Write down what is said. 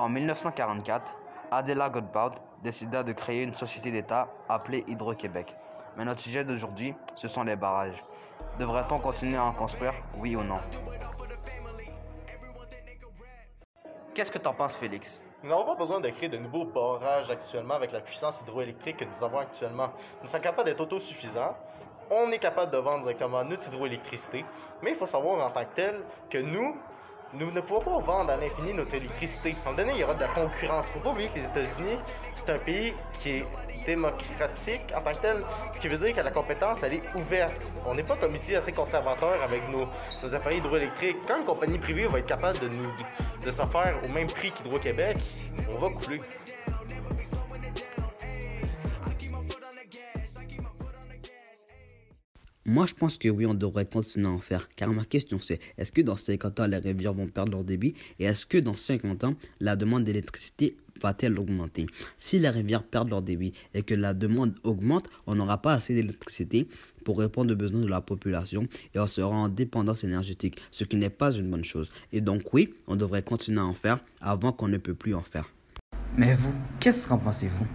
En 1944, Adela Godbout décida de créer une société d'État appelée Hydro-Québec. Mais notre sujet d'aujourd'hui, ce sont les barrages. Devrait-on continuer à en construire, oui ou non? Qu'est-ce que t'en penses, Félix? Nous n'avons pas besoin de créer de nouveaux barrages actuellement avec la puissance hydroélectrique que nous avons actuellement. Nous sommes capables d'être autosuffisants. On est capable de vendre directement notre hydroélectricité, mais il faut savoir en tant que tel que nous, nous ne pouvons pas vendre à l'infini notre électricité. Moment donné, il y aura de la concurrence. Il ne faut pas oublier que les États-Unis, c'est un pays qui est démocratique en tant que tel, ce qui veut dire que la compétence, elle est ouverte. On n'est pas comme ici assez conservateur avec nos, nos appareils hydroélectriques. Quand une compagnie privée va être capable de nous de s'en faire au même prix qu'Hydro-Québec, on va couler. Moi, je pense que oui, on devrait continuer à en faire. Car ma question c'est, est-ce que dans 50 ans, les rivières vont perdre leur débit? Et est-ce que dans 50 ans, la demande d'électricité va-t-elle augmenter? Si les rivières perdent leur débit et que la demande augmente, on n'aura pas assez d'électricité pour répondre aux besoins de la population et on sera en dépendance énergétique, ce qui n'est pas une bonne chose. Et donc oui, on devrait continuer à en faire avant qu'on ne peut plus en faire. Mais vous, qu'est-ce qu'en pensez-vous?